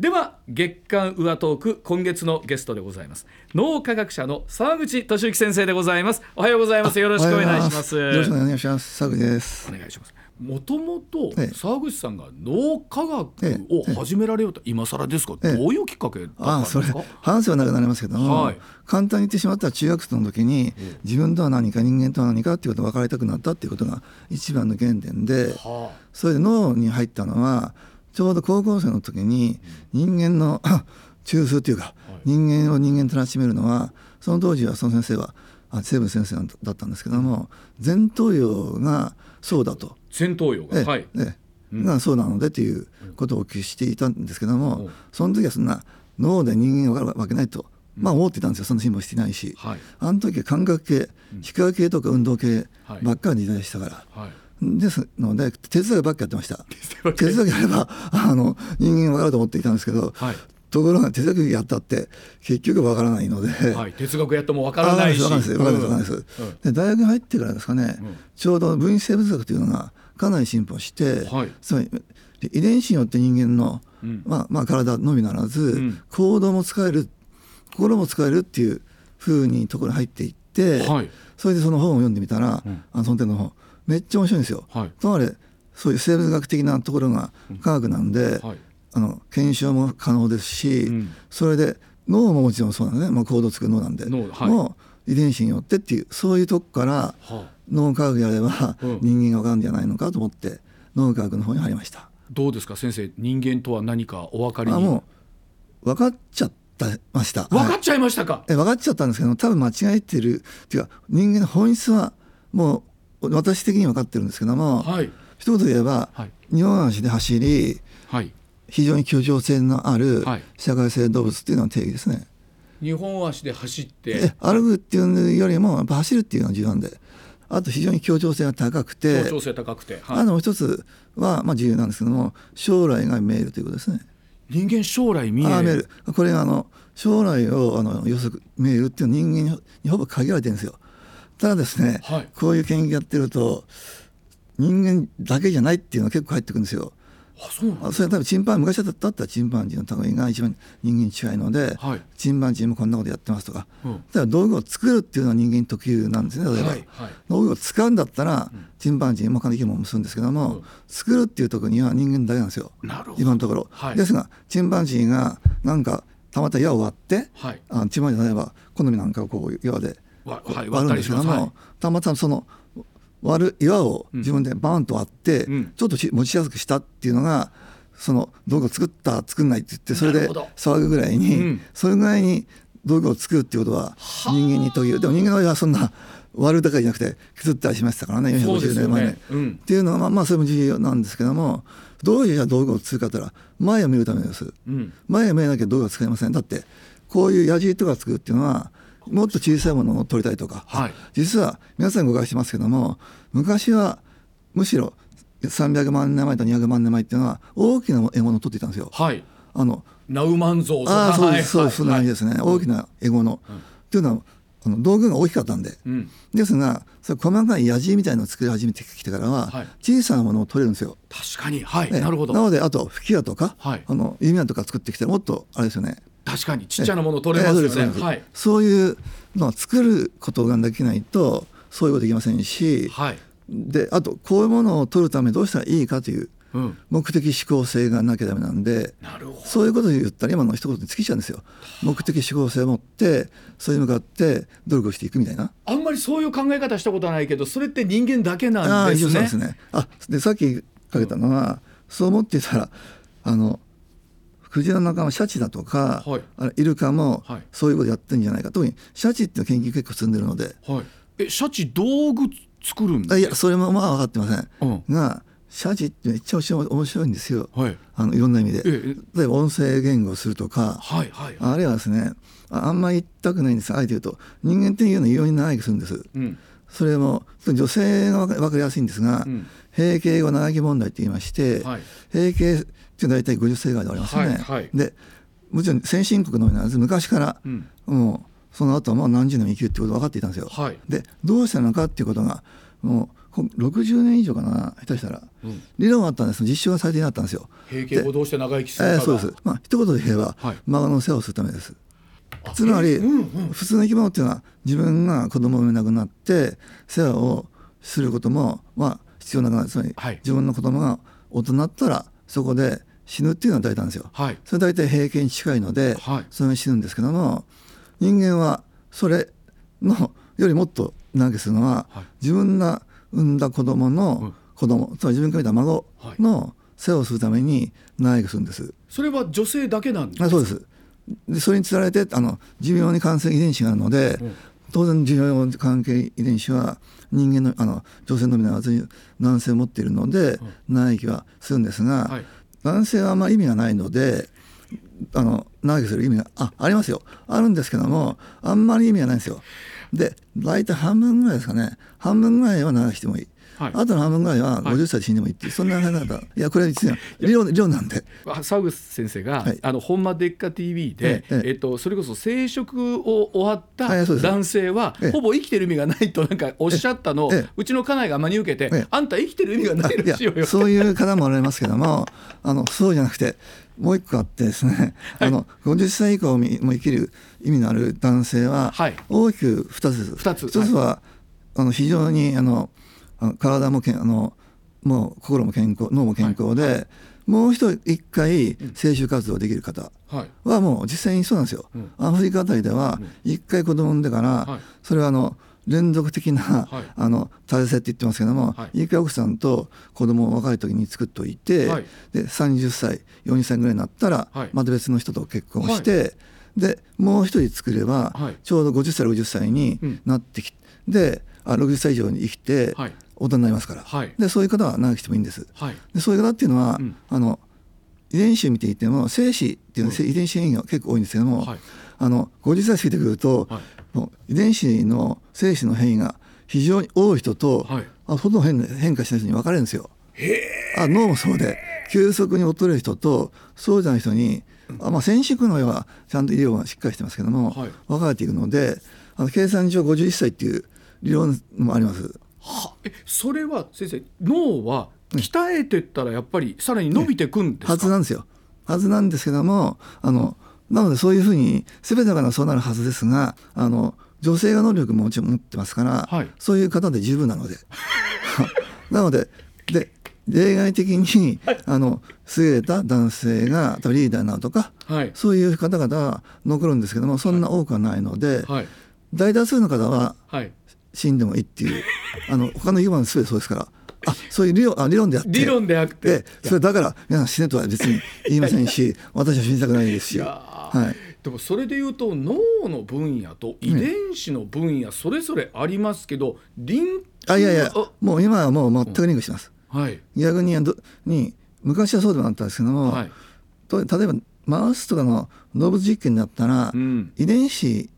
では月刊上トーク今月のゲストでございます。脳科学者の沢口俊之先生でございます。おはようございます。よろしくお願いします。よろしくお願いします。沢口です。お願いします。もともとええ。沢口さんが脳科学を始められようと今更ですか、ええ。どういうきっかけだったああそれんですか話はなくなりますけども、はい。簡単に言ってしまったら中学生の時に自分とは何か人間とは何かっていうことを分かりたくなったっていうことが一番の原点ではそれで脳に入ったのはちょうど高校生の時に人間の 中枢というか人間を人間とらしめるのはその当時はその先生はあ生物先生だったんですけども前頭葉がそうだと。あ前頭葉が、ええ。はい。ええ。がそうなのでということをお聞きしていたんですけども、うん。その時はそんな脳で人間が分かるわけないと、まあ思ってたんですよそんな辛抱していないし、はい。あの時は感覚系視覚系とか運動系はい。ばっかりの時代でしたから、はいですので哲学ばっかりやってました。学哲学やればあの人間が分かると思っていたんですけど、はい。ところが哲学やったって結局分からないので、はい、哲学やってもわからないし。わかんないですわかんないですで大学に入ってからですかね、ちょうど分子生物学というのがかなり進歩して、はい。つまりで遺伝子によって人間の、うん。まあ、まあ体のみならず、ん。行動も使える心も使えるっていうふうにところに入っていって、はい。それでその本を読んでみたら、うん。あのその点の本めっちゃ面白いんですよ。はい。つまりそういう生物学的なところが科学なんで、はい。あの検証も可能ですし、うん。それで脳ももちろんそうなんですね、まあ、行動を作る脳なんで、脳はい。もう遺伝子によってっていうそういうとこからはあ。脳科学やればうん。人間が分かるんじゃないのかと思って脳科学の方に入りました。どうですか？先生人間とは何かお分かりに？あもう分かっちゃったました。はい。分かっちゃいましたか、え分かっちゃったんですけど多分間違えてる。っていうか人間の本質はもう私的に分かってるんですけども、はい。一言で言えば、はい。二本足で走りはい。非常に協調性のあるはい。社会性動物っていうのが定義ですね。二本足で走って。え歩くっていうよりもやっぱ走るっていうのが重要なんで。あと非常に協調性が高くて協調性高くて、あはい、ともう一つはまあ重要なんですけども将来が見えるということですね。人間将来見える。これがあの将来をあの予測見えるっていうのは人間にほぼ限られてるんですよ。ただですね、はい。こういう研究やってると人間だけじゃないっていうのが結構入ってくるんですよ。あそうなんあそれは多分チンパン昔だったらチンパンジーの類が一番人間に近いので、はい。チンパンジーもこんなことやってますとか、うん。だから道具を作るっていうのは人間特有なんですね例えば、はいはい。道具を使うんだったら、チンパンジーも他の生き物もするんですけども、うん。作るっていうところには人間だけなんですよ。なるほど。今のところ、はい。ですがチンパンジーがなんかたまたま矢を割って、はい。あチンパンジー例えば好みなんかをこう矢で割るんですけども、たます。はい。たまたまその割る岩を自分でバーンと割って、うん。ちょっとし持ちやすくしたっていうのがその道具を作った作んないって言ってそれで騒ぐぐらいに、うん。それぐらいに道具を作るっていうことは人間に特有でも人間はそんな割るだけじゃなくて削ったりしましたからね450そうですよ年前ね。ね。うん。っていうのはまあまあそれも重要なんですけどもどういうじゃあ道具を作るかって言ったら前を見るためです。うん。前を見えなきゃ道具は使えません。だってこういう矢印とか作るっていうのはもっと小さいものを取りたいとか、はい。実は皆さん誤解してますけども昔はむしろ300万年前と200万年前っていうのは大きな獲物を取っていたんですよ。はい。あのナウマンゾウとか。ああそうですそうはい。ですそんな感じですね、大きな獲物、っていうのはあの道具が大きかったんで、うん。ですがそれ細かい矢印みたいなのを作り始めてきてからは、はい。小さなものを取れるんですよ。確かに。はい。ええ。なるほど。なのであと吹き矢とか、はい。あの弓矢とか作ってきたらもっとあれですよね確かにちっちゃなもの取れますよね。はい。そういうのを作ることができないとそういうことできませんし、はい。であとこういうものを取るためにどうしたらいいかといううん。目的指向性がなきゃダメなんでなるほど。そういうことを言ったら今の一言に尽きちゃうんですよ。目的指向性を持ってそれに向かって努力をしていくみたいな。あんまりそういう考え方したことはないけどそれって人間だけあなんあですね。一応そうですね。あでさっきかけたのは、そう思っていたらあのクジラの仲間シャチだとか、はい。あれイルカもはい。そういうことやってるんじゃないか。特にシャチっていう研究結構進んでるので。はい。えシャチ道具作るんですあいやそれもまあ分かってません、うん。がシャチってめっちゃ面白いんですよ、はい。あのいろんな意味で。ええ。例えば音声言語をするとかはいはい。あるいはですねああんまり言いたくないんです。があえて言うと人間っていうのは異様に長生きするんです。うんそれも女性が分かりやすいんですが、うん。閉経後長生き問題って言いまして、はい。閉経っていうのは大体50歳ぐらいで終わりますよね、はいはい。でもちろん先進国のみならず昔からうん。もうその後はもう何十年も生きるってことが分かっていたんですよ、はい。でどうしたのかっていうことがもうこ60年以上かな下手したら、うん。理論はあったんです。実証がされていなかったんですよ。閉経後どうして長生きするかが、えーそうです。まあ一言で言えば、はい。孫の世話をするためです。あつまり、普通の生き物っていうのは自分が子供を産めなくなって世話をすることもまあ必要なくなる。つまり、はい。自分の子供が大人になったらそこで死ぬっていうのは大体なんですよ。はい。それ大体平均に近いので、はい。それが死ぬんですけども人間はそれのよりもっと長生きするのは、はい。自分が産んだ子供うん。の子供、つまり自分が見た孫の世話をするために長生きするんです。それは女性だけなんですそうですでそれにつられてあの寿命に関する遺伝子があるので、うん。当然寿命関係遺伝子は人間のあの女性のみならず男性を持っているので、長生きはするんですが、はい。男性はあんま意味がないのであの長生きする意味があありますよ。あるんですけどもあんまり意味がないんですよ。で大体半分ぐらいですかね。半分ぐらいは長してもいい。はい。あとの半分ぐらいははい。50歳で死んでもいいっていう、そんな考え方いやこれは実は理論理論なんで。あ沢口先生が、はい。あの本間デッカ TV で、えええっと、それこそ生殖を終わった男性は、ええ。ほぼ生きてる意味がないとなんかおっしゃったのを、ええ。うちの家内が真に受けて、ええ。あんた生きてる意味がないらしいよよ。そういう方もおられますけどもあのそうじゃなくてもう一個あってですね、あの50歳以降も生きる意味のある男性ははい。大きく2つ。です。二つ。一つは、あの非常にあのあの体もけんあのもう心も健康脳も健康で、もう一人一回生殖活動できる方はい。はもう実際にそうなんですよ。うん。アフリカあたりでは一回子供産んでから、はい。それはあの連続的な、はい。あの体制って言ってますけども、はい。一回奥さんと子供を若い時に作っておいて、はい。で30歳40歳ぐらいになったら、はい。また別の人と結婚して、でもう一人作れば、はい。ちょうど50歳60歳になってきて、であ60歳以上に生きて、はい大人になりますから、はい。でそういう方は長生きしてもいいんです。はい。でそういう方っていうのは、うん。あの遺伝子を見ていても精子っていうのは、遺伝子変異が結構多いんですけども、はい。あの50歳過ぎてくると、はい。もう遺伝子の精子の変異が非常に多い人と、はい。あほとんど変変化しない人に分かれるんですよ。あ脳もそうで急速に衰える人とそうじゃない人に、あまあ、染色の上はちゃんと医療がしっかりしてますけども、はい。分かれていくのであの計算上51歳っていう理論もあります。はえそれは先生脳は鍛えてったらやっぱりさらに伸びてくんですか、はずなんですよ。はずなんですけどもあのなのでそういうふうに全ての方がそうなるはずですがあの女性が能力ももちろん持ってますから、はい。そういう方で十分なので。なのでで例外的に、あの優れた男性がリーダーになるとかはい。そういう方々は残るんですけどもそんな多くはないので、はい。大多数の方ははい死んでもいいっていう。あの他の生き物全てそうですから。あそういう理論あ理論であって。理論であって。でそれだから皆さん死ねとは別に言いませんし 私は死にたくないですし、はい、でもそれでいうと脳の分野と遺伝子の分野それぞれありますけどリンあいやいやあもう今はもう全くリンクしてます、はい。逆にどに昔はそうでもなったんですけども、はい。と例えばマウスとかの動物実験だったら、うん。遺伝子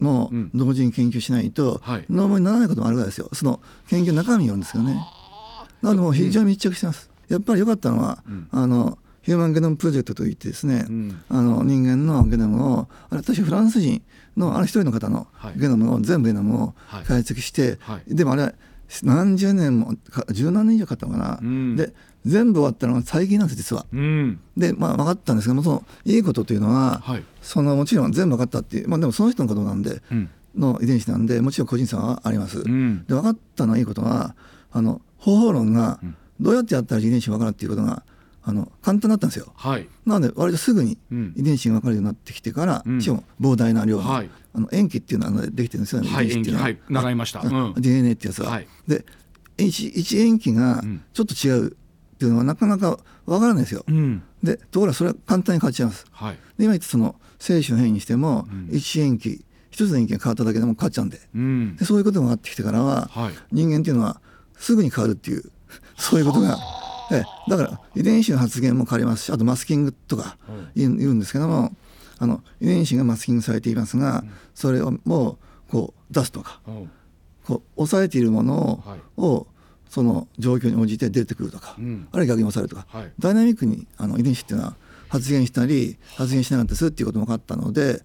もうん同時に研究しないと、はい。脳にならないこともあるぐらいですよ。その研究の中身によるんですけどね。なのでもう非常に密着してます、やっぱり良かったのは、うん。あのヒューマンゲノムプロジェクトといってですね、うん。あの人間のゲノムをあれ私フランス人のある一人の方のはい。ゲノムを、全部ゲノムをはい。解析して、はい。でもあれ何十年もか十何年以上かかったのかな、うん。で全部終わったのが最近なんです実は。うん。でまあ分かったんですけどもそのいいことというのは、はい。そのもちろん全部分かったっていう、まあ、でもその人のことなんで、うん。の遺伝子なんでもちろん個人差はあります。うん。で分かったのはいいことはあの方法論がうん。どうやってやったら遺伝子が分かるっていうことがあの簡単だったんですよ。はい。なので割とすぐにうん。遺伝子が分かるようになってきてから、うん。しかも膨大な量の,、はい。あの塩基っていうのはできてるんですよね、はい遺伝子っていうのは。はい。習いました。うん。DNA ってやつは。はい。で一一塩基がうん。ちょっと違うっていうのはなかなか分からないですよ。うん。でところがそれは簡単に変わっちゃいます。はい。で今言ったその精子の変異にしても、うん。一塩基一つの塩基が変わっただけでも変わっちゃうんで。うん。でそういうことがあってきてからは、はい。人間っていうのはすぐに変わるっていうそういうことが、ええ。だから遺伝子の発現も変わりますしあとマスキングとか言うんですけどもあの遺伝子がマスキングされていますが、それをもうこう出すとかうんこう抑えているものを,、はい。をその状況に応じて出てくるとか、うん。あるいは逆に抑えるとか、はい。ダイナミックにあの遺伝子っていうのは発現したり発現しなかったりするっていうことも分かったので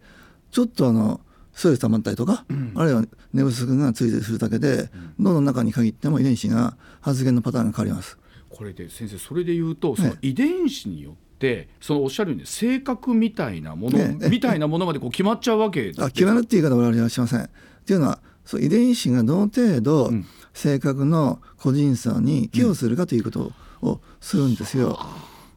ちょっとあのストレス溜まったりとか、あるいは寝不足がついたりするだけで、脳の中に限っても遺伝子が発現のパターンが変わります。これで先生それで言うとその遺伝子によってそのおっしゃるように性格みたいなもの、ええ。みたいなものまでこう決まっちゃうわけあ決まるっていう言い方は我々はしません。っていうのはそう遺伝子がどの程度ん性格の個人差に寄与するかということをするんですよ。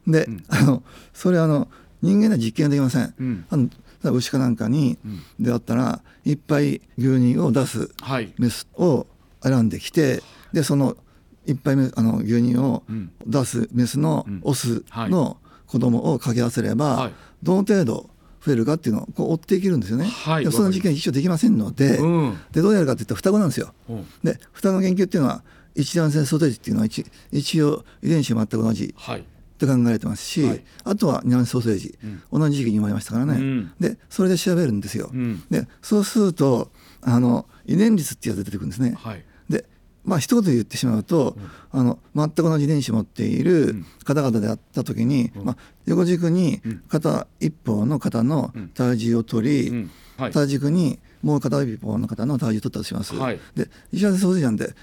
で、あのそれはあの人間では実験はできません。うん。あの牛かなんかに、であったらいっぱい牛乳を出すはい。メスを選んできてでそのいっぱいめあの牛乳をん。出すメスのオスの子供を掛け合わせれば、はい。どの程度増えるかっていうのをこう追っていけるんですよね。はいでもその実験は一応できませんので,、うん。でどうやるかっていったら双子なんですよ。うん。で双子の研究っていうのは一卵性ソテージっていうのは一一応遺伝子が全く同じはい。って考えられてますし、はい。あとはニャンソーセージ、同じ時期に生まれましたからね、うん。でそれで調べるんですよ、うん。でそうするとあの遺伝率っていうやつが出てくるんですね、はい。でまあ一言で言ってしまうと、あの全く同じ遺伝子を持っている方々であった時に、まあ、横軸に片一方の方の体重を取り、うん。はい。体軸にもう片一方の方の体重を取ったとします、はい。で一卵性ソーセージなんで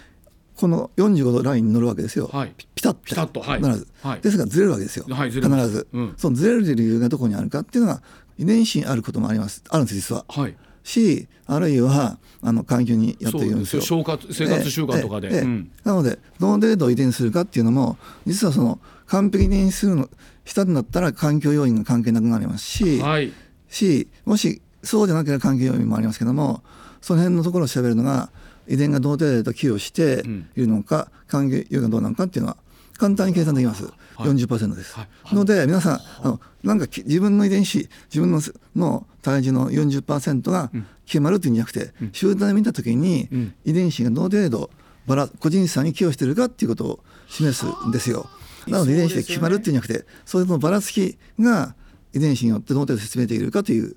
この45度ラインに乗るわけですよ、はい。ピピタッピタッと。はい。ならず、はい。ですがずれるわけですよ、はいず必ず、うん。そのずれる理由がどこにあるかっていうのが遺伝子にあることもあります。あるんです実は、はいしあるいはあの環境にやっているんですよ。生活生活習慣とかで。ええええうん。なのでどの程度遺伝するかっていうのも実はその完璧にするのしたんだったら環境要因が関係なくなりますし、はい。しもしそうじゃなければ関係要因もありますけどもその辺のところを調べるのが遺伝がどの程度寄与しているのか、関係要因がどうなのかっていうのは簡単に計算できます、40%です、はい。ので皆さんあのなんかき自分の遺伝子自分のの体重の40%が決まるっていうんじゃなくて、集団で見た時にん。遺伝子がどの程度バラ個人差に寄与しているかっていうことを示すんですよ。なので遺伝子で決まるっていうんじゃなくてそれのばらつきが遺伝子によってどの程度説明できるかという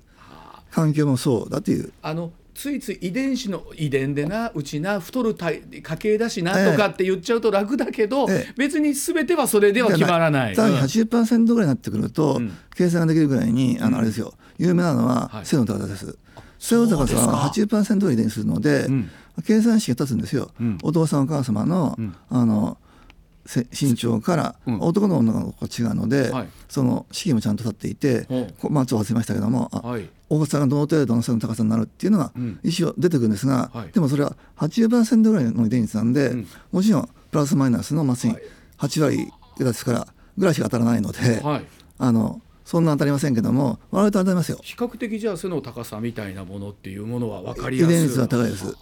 環境もそうだという。あのついつい遺伝子の遺伝でなうちな太る体家系だしなとかって言っちゃうと楽だけど、ええ。別に全てはそれでは決まらない。ただうん。80%ぐらいになってくると、ん。計算ができるぐらいにあのあれですよ。有名なのははい。背の高さです。背の高さは80%ぐらい遺伝するので、ん。計算式が立つんですよ、ん。お父さんお母様の,、あのせ身長から、うん。男の女の子が違うので、はい。その式もちゃんと立っていて、まあちょっと忘れましたけども、あはい大きさがどの程度の背の高さになるっていうのがうん。一応出てくるんですが、はい。でもそれは80%ぐらいの遺伝率なんで、ん。もちろんプラスマイナスのまあはい。8割ですからぐらいしか当たらないので、はい。あのそんな当たりませんけども我々と当たりますよ。比較的じゃあ背の高さみたいなものっていうものは分かり遺やすい。伝率は高いです。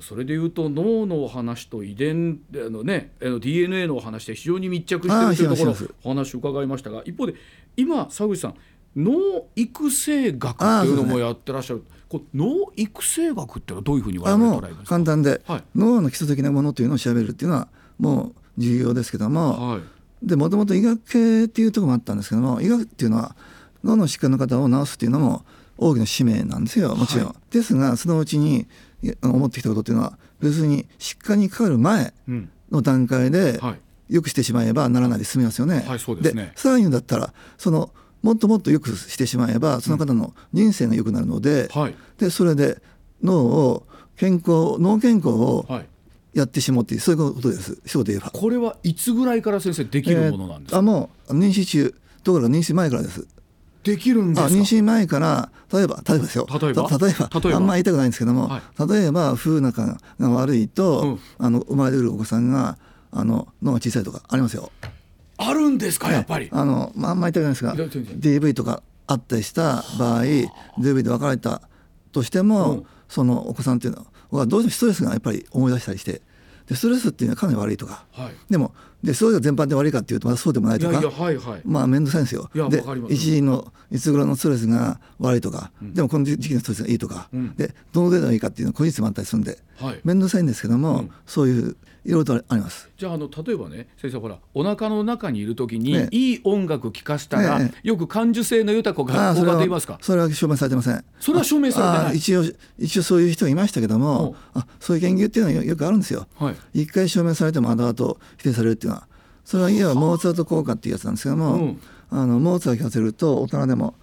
それでいうと脳のお話と遺伝あの、ね、DNA のお話で非常に密着しているというところお話を伺いましたが一方で今沢口さん脳育成学っていうのもやってらっしゃる、こう脳育成学っていうのはどういうふうに我々捉えますか？簡単で、はい。脳の基礎的なものというのを調べるっていうのはもう重要ですけども、はい。でもともと医学系っていうところもあったんですけども医学っていうのは脳の疾患の方を治すっていうのも大きな使命なんですよ。もちろん。はですがそのうちに思ってきたことっていうのは別に疾患にかかる前うん。の段階ではい。よくしてしまえばならないで済みますよね。ですね。さらに言うんだったらそのもっともっとよくしてしまえばその方の人生が良くなるので,、はい。でそれで脳を健康脳健康をはい。やってしまうっていうそういうことです。一言で言えば。これはいつぐらいから先生できるものなんですか、あもう妊娠中ところが妊娠前からです。できるんです妊娠前から例えば例えばですよ。例えば？あんまり言いたくないんですけども、はい。例えば風仲が悪いと、うん。あの生まれるお子さんがあの脳が小さいとかありますよ。あるんですかやっぱり、あの、まあ、あんまり言いたくないですが DV とかあったりした場合 DV で別れたとしても、うん。そのお子さんっていうのはどうしてもストレスがやっぱり思い出したりしてでストレスっていうのはかなり悪いとか。はい。でもでそういうの全般で悪いかっていうとまだそうでもないとか。いやいやはいはい。まあ面倒くさいんですよ。で一時のいつ頃のストレスが悪いとか、でもこの時期のストレスがいいとか、うん。でどの程度がいいかっていうのは個人差もあったりするんで。はい。面倒くさいんですけども、うん。そういういろいろとあります。じゃああの例えばね先生ほらお腹の中にいる時に、ええいい音楽聴かしたら、え。よく感受性の豊かが効ますか？それは証明されてません。それは証明されてない。一応一応そういう人がいましたけどおもあそういう研究っていうのはよよくあるんですよ。はい。一回証明されても後々否定されるっていうのは。それはいわばモーツァルト効果っていうやつなんですけども、うん。あのモーツァルトを聞かせると大人でも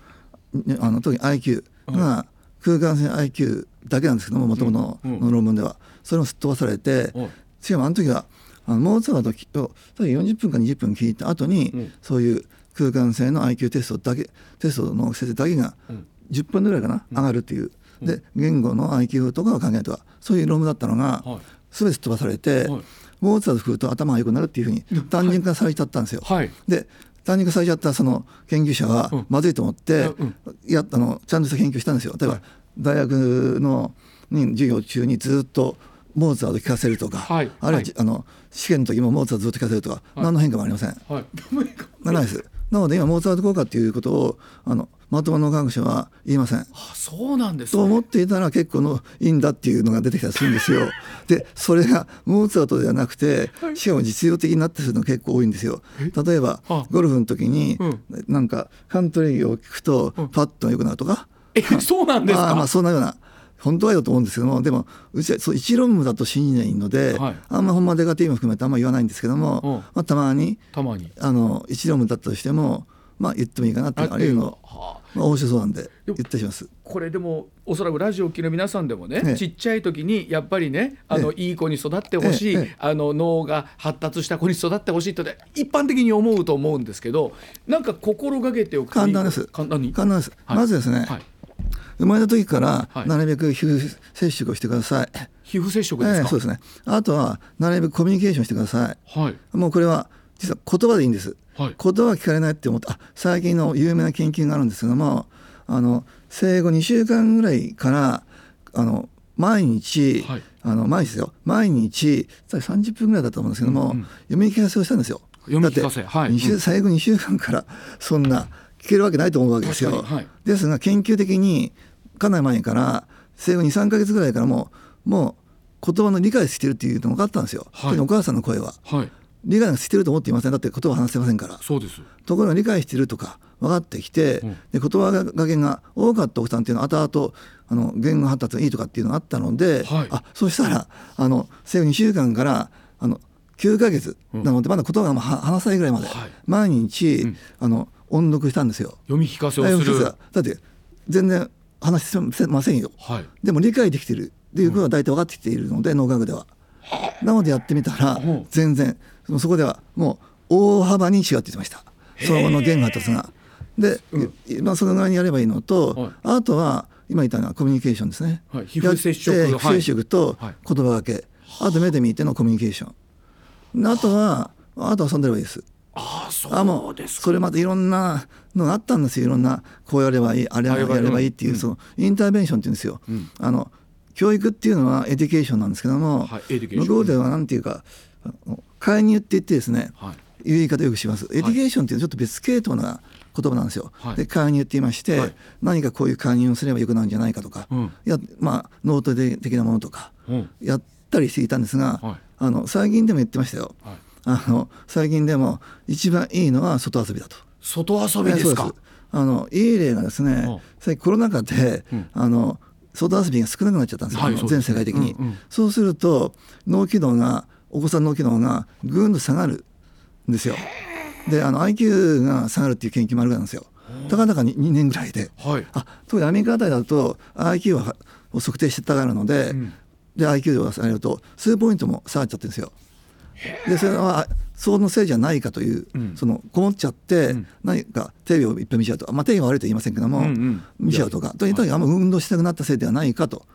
ねあの特に IQ が空間性 IQ だけなんですけどももともとの論文では、それもすっ飛ばされて、はいしかもあの時はあのモーツァルトを40分か20分聞いた後に、うん。そういう空間性の IQ テストだけテストの先生だけがうん。10分ぐらいかな、上がるっていう、うん。で言語の IQ とかを考えるとかそういう論文だったのが、はい。全て飛ばされて、はい。モーツァルト吹くと頭が良くなるっていうふうに単純化されちゃったんですよ。はい。で単純化されちゃったその研究者はうんまずいと思って、うんやあのちゃんとした研究したんですよ。例えば、はい。大学のに授業中にずっとモーツァルト聞かせるとか、はい。あるいは、はい。あの試験の時もモーツァルトずっと聞かせるとか、何の変化もありません。はい。ないです。なので今モーツァルト効果っていうことをあのまともな科学者は言いません。あそうなんですと思ねっていたら結構のいいんだっていうのが出てきたりするんですよ。でそれがモーツァルトではなくてしかも実用的になってするのが結構多いんですよ。例えばあ。ゴルフの時にうん。なんかカントリーを聞くとパットが良くなるとか、えそうなんですか？あーまあそんなような本当はよと思うんですけどもでもうちはそう一論文だと信じないので、はい。あんま本間デカティブも含めてあんま言わないんですけども、うん。まあ、たまにたまに。あの一論文だったとしてもまあ言ってもいいかなっていうああいうの、はあ。まあ、面白そうなんで言ったりします。これでもおそらくラジオを聴きの皆さんでもね、ええ。ちっちゃい時にやっぱりねあの、えいい子に育ってほしい、ええええ。あの脳が発達した子に育ってほしいとね一般的に思うと思うんですけどなんか心がけておく簡単です。簡単に？簡単です、はい。まずですね、はい、生まれた時からはい。なるべく皮膚接触をしてください、皮膚接触ですか、ええそうですね。あとはなるべくコミュニケーションしてください。はい。もうこれは実は言葉でいいんです。はい。言葉は聞かれないって思ってあ最近の有名な研究があるんですけどもあの生後2週間ぐらいからあの毎日、はい。あの毎日ですよ。毎日30分ぐらいだと思うんですけども、うんうん。読み聞かせをしたんですよ。読み聞かせ。はい。二週うん最後2週間からそんな聞けるわけないと思うわけですよ、はい。ですが研究的にかなり前から生後23か月ぐらいからもうもう言葉の理解してるっていうのが分かったんですよ、はい。お母さんの声は。はい。理解してると思っていませんだって言葉話せませんから。そうです。ところが理解してるとか分かってきて、うん。で言葉がけが多かった奥さんっていうのは後々あの言語発達がいいとかっていうのがあったので、はい。あそうしたらあの生後2週間からあの9ヶ月なので、まだ言葉が話せないぐらいまで、はい。毎日、うん。あの音読したんですよ。読み聞かせをするだって全然話せませんよ。はいでも理解できてるっていうことは大体分かってきているので、脳科学では。なのでやってみたらうん全然そこではもう大幅に違って言ってましたその後の言語発達が。で、いまあ、そのぐらいにやればいいのと、はいあとは今言ったのはコミュニケーションですね。はい皮膚接触接触とはい言葉がけ、あと目で見てのコミュニケーション。であとはあとは遊んでればいいです。ああそううですか。それまたいろんなのがあったんですよ。いろんなこうやればいいあれやればいい。っていう、うん。その intervention っていうんですよ、うん。あの教育っていうのは education なんですけども、はい向こうではなんていうか介入って言ってですね、はい。いう言い方よくします。 education っていうのはちょっと別系統な言葉なんですよ、はい。で介入って言いまして、はい。何かこういう介入をすればよくなるんじゃないかとか、うん。いやまあ脳トレ的なものとかうん。やったりしていたんですが、はい。あの最近でも言ってましたよ、はいあの最近でも一番いいのは外遊びだと。外遊びですか？あのいい例がですね、うん。最近コロナ禍で、うん。あの外遊びが少なくなっちゃったんですよ、はい全世界的に、うんうん。そうすると脳機能がお子さんの脳機能がぐんと下がるんですよ。であの IQ が下がるっていう研究もあるぐらいなんですよ。たかだか 2, 2年ぐらいで。はい。あ特にアメリカあたりだと IQ はを測定してたがるので、うん。で IQ が下がると数ポイントも下がっちゃってるんですよ。でそれはそのせいじゃないかという、うん。そのこもっちゃって、うん。何かテレビをいっぱい見ちゃうとか、まあ、テレビが悪いとは言いませんけども、うんうん。見ちゃうとか。とにかくあんま運動したくなったせいではないかと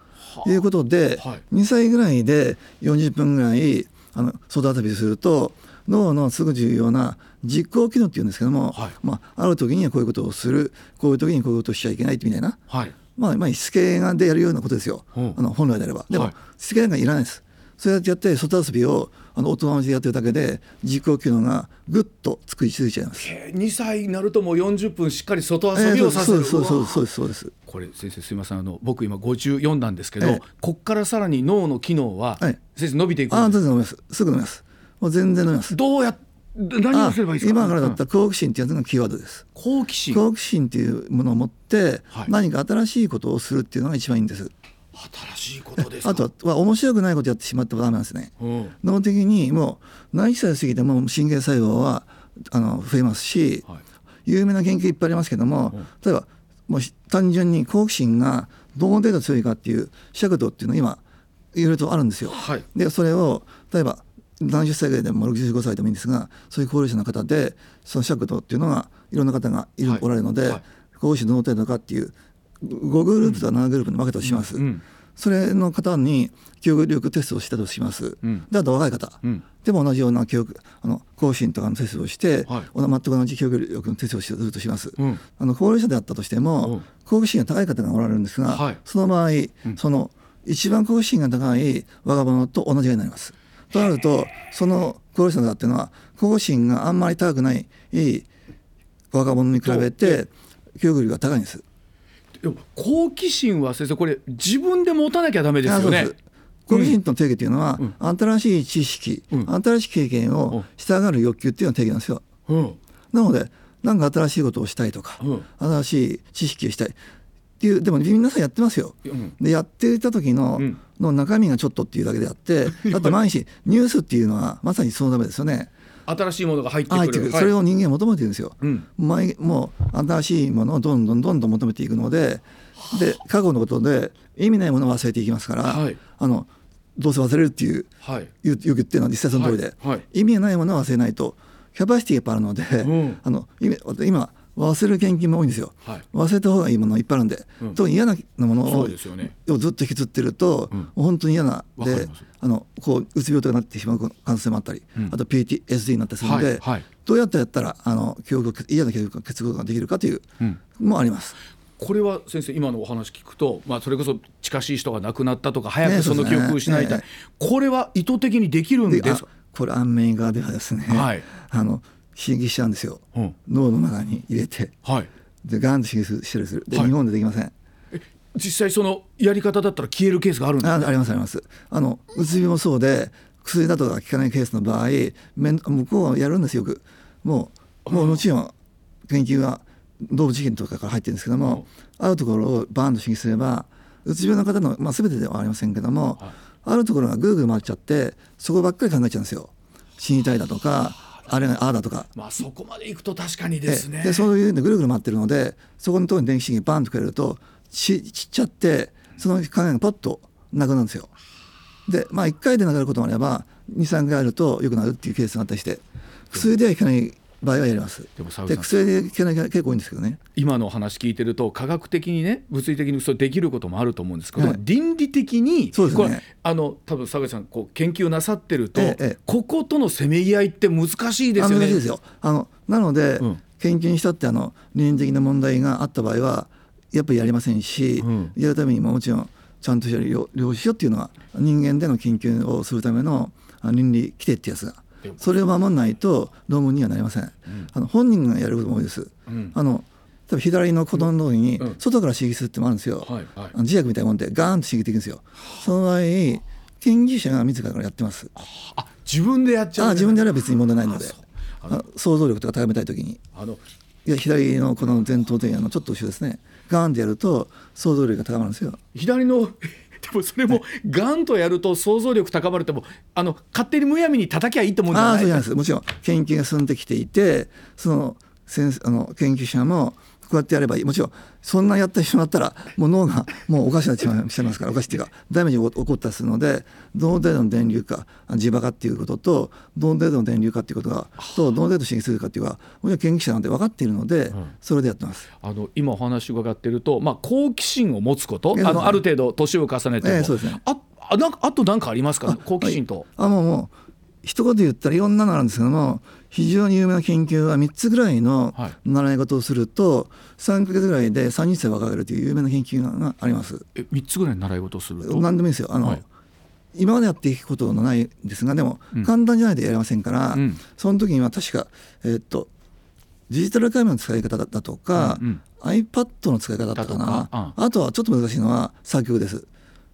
あ。いうことで、はい。2歳ぐらいで40分ぐらいあの外遊びすると脳のすぐ重要な実行機能っていうんですけども、はい。まあ、ある時にはこういうことをする。こういう時にこういうことをしちゃいけないみたいな。はい。まあ、まあ、しつけがでやるようなことですよ、うん。あの本来であれば。でも、はい。しつけなんかいらないです。そうやってやって、外遊びをあの大人のでやってるだけで、実行機能がぐっと作り続いちゃいます。えー2歳になるともう40分しっかり外遊びをさせる、えーそうそうそうそうですそうです。これ先生すみませんあの僕今54なんですけど、ええこっからさらに脳の機能は、はい先生伸びていくああ、んです全然飲みます。すぐ飲みます。もう全然飲みます。どうや何あをすればいいですか？今からだったうんら好奇心ってやつがキーワードです。好奇心好奇心っていうものを持って、はい何か新しいことをするっていうのが一番いいんです。新しいことですか？あとは面白くないことやってしまってもダメなんですね。うん。脳的にもう何歳過ぎても神経細胞はあの増えますし、はい。有名な研究いっぱいありますけども、うん。例えばもう単純に好奇心がどの程度強いかっていう尺度っていうのが今いろいろとあるんですよ。はい。でそれを例えば70歳ぐらいでも65歳でもいいんですがそういう高齢者の方でその尺度っていうのがいろんな方がいる、はい。おられるので、はい。高齢者どの程度かっていう5グループとか7グループに分けたとします。うんそれの方に記憶力テストをしたとします。うんであと若い方、うんでも同じような記憶あの更新とかのテストをして、はいお全く同じ記憶力のテストをするとします。うんあの高齢者であったとしても、うん好奇心が高い方がおられるんですが、はいその場合、その一番好奇心が高い若者と同じぐらいになります。となるとその高齢者の方っていうのは好奇心があんまり高くない若者に比べて記憶力が高いんです。好奇心は先生これ自分で持たなきゃダメですよね。好奇心の定義っていうのは、ん。新しい知識、うん。新しい経験うん。をしたがる欲求っていうのが定義なんですよ。うん。なので何か新しいことをしたいとか、うん。新しい知識をしたいっていうでも皆さんやってますよ。うん。でやっていた時の,、うん。の中身がちょっとっていうだけであって だって毎日ニュースっていうのはまさにそのためですよね。新しいものが入ってくる。はい。それを人間は求めてるんですよ。うん。毎もう新しいものをどんどんどんどん求めていくのでで過去のことで意味ないものを忘れていきますから、はい。あのどうせ忘れるっていうはい。言う言ってるのは実際その通りで、はい。はい。意味がないものは忘れないとキャパシティがいっぱいあるので、ん。あの今今忘れる研究も多いんですよ、はい。忘れた方がいいものいっぱいあるんで、うん。特に嫌なものそをうですよね。をずっと引きずってると、うん。本当に嫌なであのこううつ病とかになってしまう可能性もあったり、うん。あと PTSD になったりするので、はいはい。どうやってやったらあの記憶を嫌な記憶を消すことができるかといううん。のもあります。これは先生今のお話聞くと、まあ、それこそ近しい人が亡くなったとか早くねその記憶を失いたい、そうでこれは意図的にできるんでですか？あこれアンメイガーではですね、はい。あの刺激しちゃうんですよ、うん。脳の中に入れて。はい。でガンと刺激したりするで、はい。日本でできません。実際そのやり方だったら消えるケースがあるんですあありますあります。あのうつ病もそうで薬だとか効かないケースの場合めん向こうはやるんですよく。もうもうもちろん研究は動物実験とかから入ってるんですけどもあるところをバーンと刺激すればうつ病の方の、まあ、全てではありませんけども、はい。あるところがぐるぐる回っちゃってそこばっかり考えちゃうんですよ。死にたいだとかあれああだとか。まあそこまでいくと確かにですね。でそういうのぐるぐる回ってるのでそこのところに電気刺激バンとくれるとちちっちゃってその考えがパッとなくなるんですよ。でまあ1回でなくなることもあれば23回あると良くなるっていうケースがあったりして。薬ではいかない場合はやります。でもで薬でいけないが結構多いんですけどね。今のお話聞いてると科学的にね物理的にそうできることもあると思うんですけど、はい。倫理的にそうですね。これあの多分佐口さんこう研究なさってると、ええええ。こことのせめぎ合いって難しいですよね。よ。あのなので、うん。研究にしたってあの倫理的な問題があった場合はやっぱりやりませんし、うん。やるためにももちろんちゃんとした領領収書っていうのは人間での研究をするためのあ倫理規定ってやつがそれを守らないと論文にはなりません、あの本人がやることも多いです、うん。あの例えば左の子供の時にうん。外から刺激するってのもあるんですよ、はいはい。磁石みたいなもんでガーンと刺激できるんですよ。その場合研究者が自らやってます。あ自分でやっちゃうあ自分でやれば別に問題ないので。想像力とか高めたい時に。あのいや左のこの前頭前野のちょっと後ろですね。ガーンってやると想像力が高まるんですよ。左のでもそれもガンとやると想像力高まるってもあの勝手にむやみに叩きゃいいってもんじゃないです。もちろん研究が進んできていてその先生あの研究者もこうやってやればいい。もちろんそんなやってしまったらもう脳がもうおかしくなってしまいますからおかしいっていうかダメージが起こったりするのでどの程度の電流か磁場かっていうこととどの程度の電流かっていうことがとどの程度刺激するかっていうのはもちろん研究者なんで分かっているので、それでやってます。あの今お話伺ってると、まあ、好奇心を持つことええ。あのある程度年を重ねても、ええそうですね。ああなんかあと何かありますか、好奇心と。あもうもう一言で言ったらいろんなのあるんですけども非常に有名な研究は3つぐらいのはい。習い事をすると3か月ぐらいで30歳若返るという有名な研究があります。え3つぐらい習い事をすると？何でもいいですよ。あの、はい。今までやっていくことのないんですがでもうん。簡単じゃないとやれませんから、うん。その時には確か、えっとデジタルカメラの使い方だとか、うんうん。iPad の使い方だったかな。だとか。あとはちょっと難しいのは作曲です。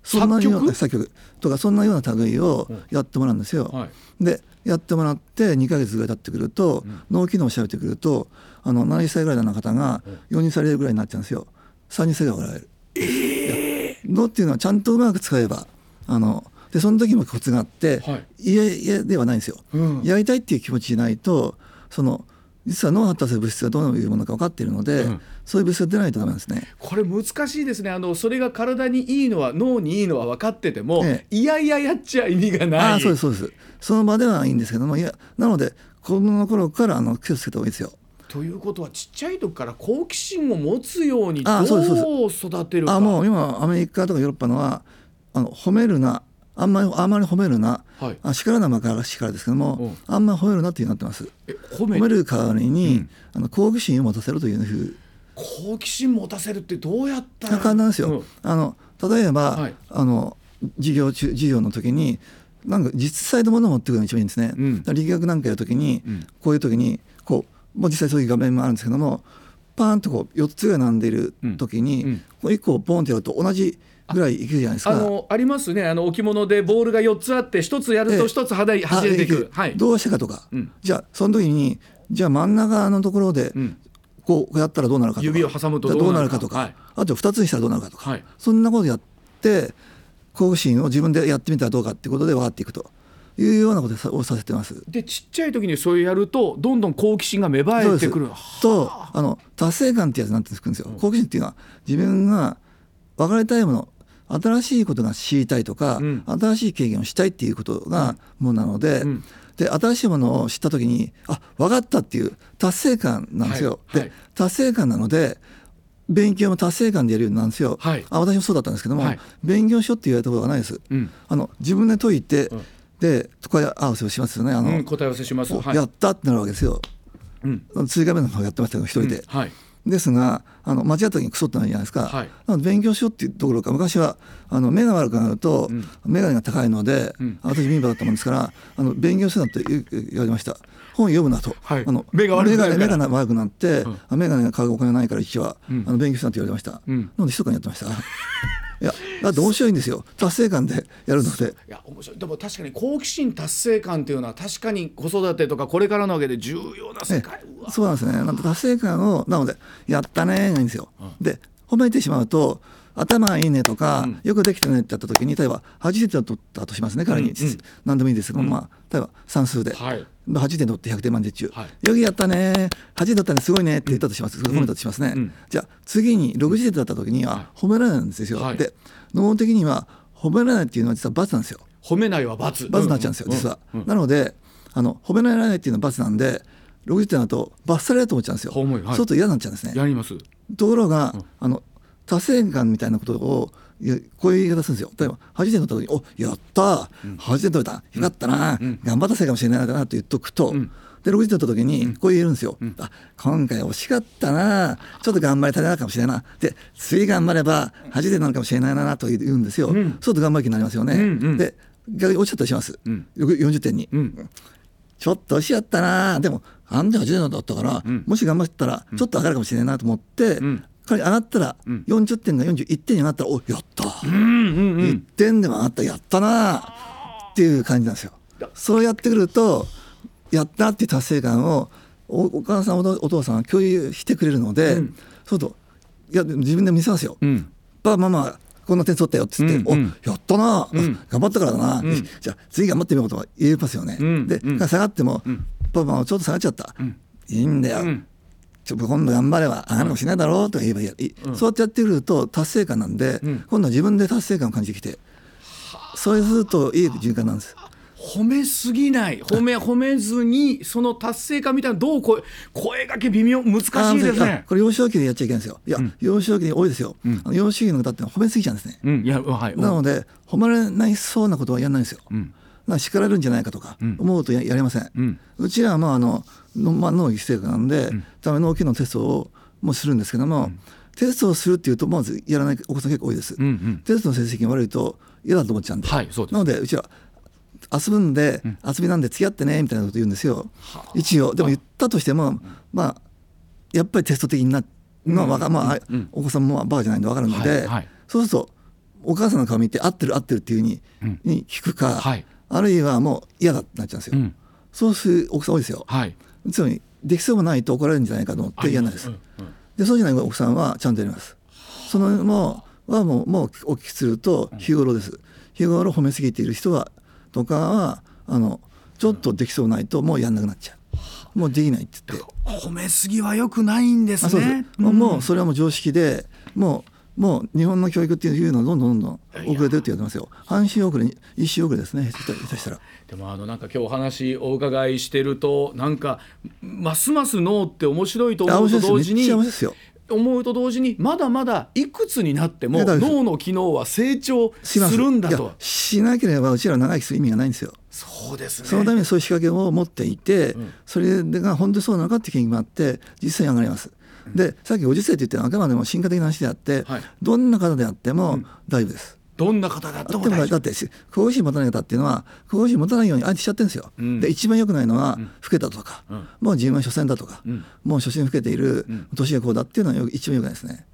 そんなよう作曲？な作曲。とかそんなような類をやってもらうんですよ。はい。でやってもらって2ヶ月ぐらい経ってくると、脳機能を調べてくるとあの70歳ぐらいの方が40歳ぐらいになっちゃうんですよ。30歳ぐらい笑える。脳っていうのはちゃんとうまく使えばあのでその時もコツがあって、はい。家家ではないんですよ、うん。やりたいっていう気持ちじゃないとその実は脳を発達する物質がどういうものか分かっているので、うんそういう物質が出ないとダメなんですね。これ難しいですね。あのそれが体にいいのは脳にいいのは分かってても、えいやいややっちゃ意味がない。ああそうですそうです。その場ではいいんですけどもいやなので子供の頃からあの気をつけた方がいいですよ。ということはちっちゃい時から好奇心を持つようにどう育てるか。あもう今アメリカとかヨーロッパのはあの褒めるなあんまりあんまり褒めるな、はい。あ叱らなまから叱らですけども、あんまり褒めるなってなってます。え褒め褒める代わりに、うん。あの好奇心を持たせるというふう好奇心持たせるってどうやったら簡単ですよ。うん。あの例えば、はい。あの授業中授業の時になんか実際のものを持ってくるのが一番いいんですね。うん。力学なんかやる時に、うん。こういう時にこうもう実際そういう画面もあるんですけどもパーンとこう4つが並んでいる時に、うん。うんこう1個をポンってやると同じぐらいいくじゃないですか。あのありますね。あの置物でボールが4つあって1つやるとええ。1つはだい走れていあく、はい、どうしたかとか、うん。じゃあその時にじゃあ真ん中のところでうんこうやったらどうなるかとか。指を挟むとどうなるか。とか、はい。あと2つにしたらどうなるかとか、はい。そんなことやって好奇心を自分でやってみたらどうかっていうことで分かっていくと。いうようなことをさせてます。でちっちゃい時にそうやるとどんどん好奇心が芽生えてくる。とあの達成感ってやつなんてつくんですよ。好奇心っていうのは自分が分かりたいもの新しいことが知りたいとか、うん。新しい経験をしたいっていうことがものなので、うんで新しいものを知った時にあ分かったっていう達成感なんですよ。はいはい。で達成感なので勉強も達成感でやるようになるんですよ。はい。あ私もそうだったんですけども、はい。勉強しようって言われたことがないです。うん。あの自分で解いて、うん。で答え合わせをしますよね。あの、うん、答え合わせします、おはい。やったってなるわけですよ。うん。追加面の方やってましたけど一人で、うん。はいですがあの間違った時にクソってなるじゃないですか、はい。なので勉強しようっていうところか。昔はあの目が悪くなると、ん。眼鏡が高いので、うん。私民法だったもんですからあの勉強するなって言われました。本読むなと、はい。あの目が悪くな目が悪くなって、うん。あ眼鏡が買うお金がないから一は、うん。あの勉強するなって言われました、うん。なので密かにやってました？いやだって面白いんですよ。達成感でやるので。いや面白い。でも確かに好奇心達成感っていうのは確かに子育てとかこれからのわけで重要な世界、そうなんですね。なんか達成感をなのでやったねがいいんですよ。で褒めてしまうと頭がいいねとか、うん。よくできてねってやった時に例えば80点取ったとしますね彼に、何でもいいですけど、まあ例えば算数で、はい。まあ80点取って100点満点中、はい。よくやったね80点取ったねすごいねって言ったとします、褒めたとしますね、うん。じゃあ次に60点だった時には褒められないんですよ、はい。で脳的には褒められないっていうのは実は罰なんですよ。褒めないは罰。罰になっちゃうんですよ、実は、なのであの褒められないっていうのは罰なんで60点だと罰されると思っちゃうんですよ、そうすると嫌になっちゃうんですね。やります。ところが、あの達成感みたいなことをこういう言い方するんですよ。例えば80点取った時に「おやったー、80点取れたよかったな、頑張ったせいかもしれないな」と言っとくと、ん。で60点取った時にこう言えるんですよ、あ今回惜しかったなちょっと頑張り足りないかもしれないなで次頑張れば80点なのかもしれないなと言うんですよ、そうすると頑張る気になりますよね、うん。うん。で逆に落ちちゃったりします、ん。よく40点に、うん。ちょっと惜しかったなでもあんで80点だったから、ん。もし頑張ったらちょっと上がるかもしれないなと思って、上がったら、ん。40点が41点に上がったらおやった、うんうんうん。1点でも上がったやったな。っていう感じなんですよ。そうやってくるとやったっていう達成感をおお母さんお父お父さんは共有してくれるので、うん。そうといや自分で見せますよ。うん。パパママこんな点取ったよって言って、うんうん。おやったな、うん。頑張ったからだな、じゃあ次頑張ってみようとか言えますよね。で、下がっても、ん。パパママちょっと下がっちゃった、ん。いいんだよ、うんちょ今度頑張れば上がるかもしれないだろうとか言えばいい、いいそうやってやってくると達成感なんで、ん。今度は自分で達成感を感じてきてそうするといい循環なんです。褒めすぎない。褒め褒めずにその達成感みたいなのどう声声がけ微妙。難しいですあねこれ幼少期でやっちゃいけないんですよ。いや、幼少期に多いですよ。あの幼少期の方って褒めすぎちゃうんですね。うん。いやはい。なので褒められないそうなことはやらないんですよ。ん。なんか叱られるんじゃないかとか思うとややれません。うん。ちらはまああのの、まあ、脳技生なんで、ため脳機能テストをもするんですけども、テストをするっていうとまずやらないお子さん結構多いです。うんうん。テストの成績が悪いと嫌だと思っちゃうんで、はいなのでうちは遊ぶんで、遊びなんで付き合ってねみたいなこと言うんですよ。一応。でも言ったとしても、まあやっぱりテスト的になまあわかまあ、お子さんもバカじゃないんで分かるので、はいはい。そうするとお母さんの顔見て合ってる合ってるっていうふうに,、に聞くか、はい。あるいはもう嫌だってなっちゃうんですよ。うん。そうする奥さん多いですよ。はいつまりできそうもないと怒られるんじゃないかと思って嫌なんです。でそうじゃない奥さんはちゃんとやります。そのもうはもうもうお聞きすると日頃です。日頃褒めすぎている人はとかはあのちょっとできそうないともうやんなくなっちゃう。もうできないって言って褒めすぎは良くないんですあそうですね。もうもうそれはもう常識でもうもう日本の教育っていうのはどんどんどんどん遅れてるって言われてますよ。半周遅れに一周遅れですね。でもあのなんか今日お話お伺いしてるとなんかますます脳って面白いと思うと同時に思うと同時にまだまだいくつになっても脳の機能は成長するんだと。しなければうちら長生きする意味がないんですよ。そうですね。そのためにそういう仕掛けを持っていて、ん。それが本当にそうなのかっていう研究があって実際に上がります。でさっき50歳って言ってるのはあくまでも進化的な話であって、はいどんな方であっても大丈夫です。どんな方だってもだってし好奇心持たない方っていうのは好奇心持たないように相手しちゃってるんですよ。うん。で一番良くないのは老けたとか、うん。もう自分は初戦だとか、うん。もう初心老けている、ん。年がこうだっていうのはよ一番良くないですね。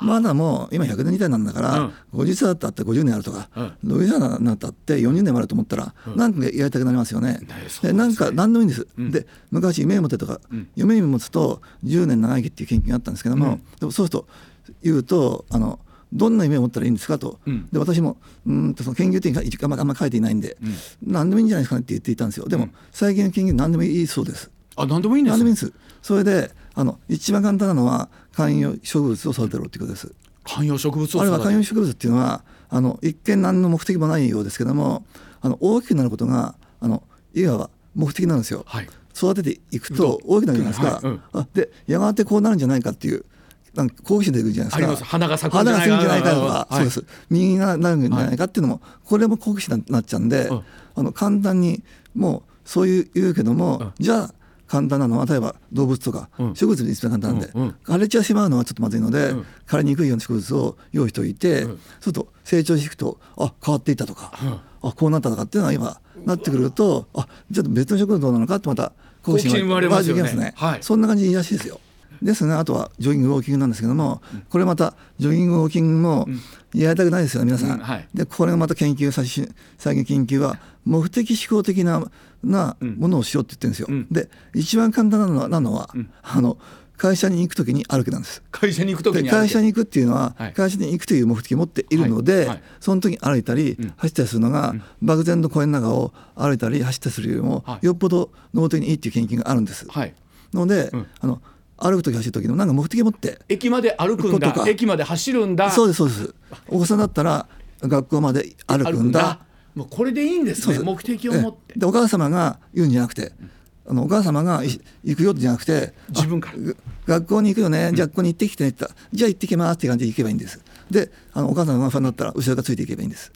まだもう今100年時代なんだから、うん。50歳だったって50年あるとか、うん。60歳になったって40年もあると思ったら、なんかやりたくなりますよね。でなんか何でもいいんです。ん。で昔夢を持てとか、ん。夢に持つと10年長生きっていう研究があったんですけども、うん。でもそうすると言うとあのどんな夢を持ったらいいんですかと、うん。で私もうーんとその研究点があんまあんま書いていないんで、何でもいいんじゃないですかねって言っていたんですよ。でも、最近の研究何でもいいそうです。あ何でもいいんですね。何でもいいんです。それであの一番簡単なのは観葉植物を育てろっていうことです。観葉植物をあれは観葉植物っていうのはあの一見何の目的もないようですけどもあの大きくなることがあのいわば目的なんですよ。はい。育てていくと。大きくなるじゃないですか。はい。うん。あでやがてこうなるんじゃないかっていうなんか好奇心出るじゃないですか。花が咲くんじゃないか。花が咲くんじゃないかとか、はい。そうです。右がなるんじゃないかってい。うのも、これも好奇心になっちゃうんで、うん。あの簡単にもうそういう言うけども、うん。じゃあ簡単なのは例えば動物とか、うん。植物で一番簡単で、枯れちゃしまうのはちょっとまずいので、うん。枯れにくいような植物を用意しておいて、うん。そうすると成長していくとあ変わっていったとか、あこうなったとかっていうのは今なってくるとあちょっと別の植物どうなのかってまた好奇心生まれますよね湧いてきね。はい。そんな感じでいいらしいですよ。ですね、あとはジョギングウォーキングなんですけども、これまたジョギングウォーキングもやりたくないですよね皆さん。うん。はい。でこれがまた研究最新最近研究は目的思考的ななものをしようって言ってるんですよ。うん。で一番簡単なのはなのは、あの会社に行くときに歩くなんです。会社に行くときでに会社に行くっていうのは、はい。会社に行くという目的を持っているので、はい。はいその時に歩いたり、走ったりするのが、漠然と公園の中を歩いたり走ったりするよりも、はい。よっぽど脳的にいいっていう研究があるんです。はい。ので、うん。あの歩く時走る時のなんか目的を持って。駅まで歩くんだ。駅まで走るんだ。そうですそうです。お子さんだったら学校まで歩くんだ。もうこれでいいんですね目的を持って。ええ。でお母様が言うんじゃなくて、あのお母様がい行くよじゃなくて自分から。学校に行くよね、じゃあここに行ってきてねって言ったらじゃあ行ってきますって感じで行けばいいんです。であのお母さんが不安だったら後ろがついていけばいいんです。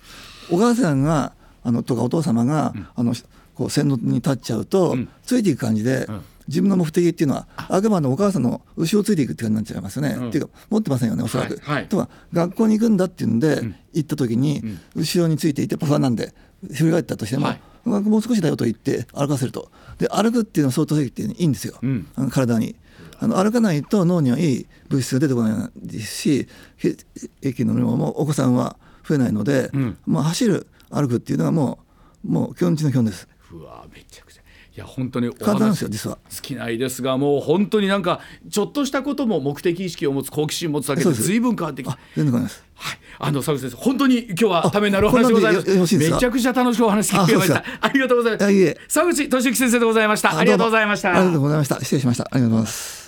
お母さんがあのとかお父様が、あのこう線路に立っちゃうと、ん。ついていく感じで、ん自分の目的っていうのはあ。くまでお母さんの後ろをついていくって感じになっちゃいますよね、うん。っていうか持ってませんよねおそらく、はいはい。とは学校に行くんだっていうんで、行った時に、後ろについていて不安なんで振り返ったとしても、はい。もう少しだよと言って歩かせると。で歩くっていうのは相当性っていいんですよ、うん。あの体に。あの歩かないと脳にはいい物質が出てこないですし血液の量もお子さんは増えないので、うん。まあ、走る歩くっていうのはもうもう基本中の基本です。うわめちいや本当にお話すよ実は。尽きないですがもう本当になんかちょっとしたことも目的意識を持つ好奇心を持つだけで随分変わってきあて全然変わります。はい、あの佐口先生本当に今日はためになるお話でございます。めちゃくちゃ楽しくお話聞けました。ありがとうございます。佐口俊之先生でございました。ありがとうございました。ありがとうございました。失礼しました。ありがとうございます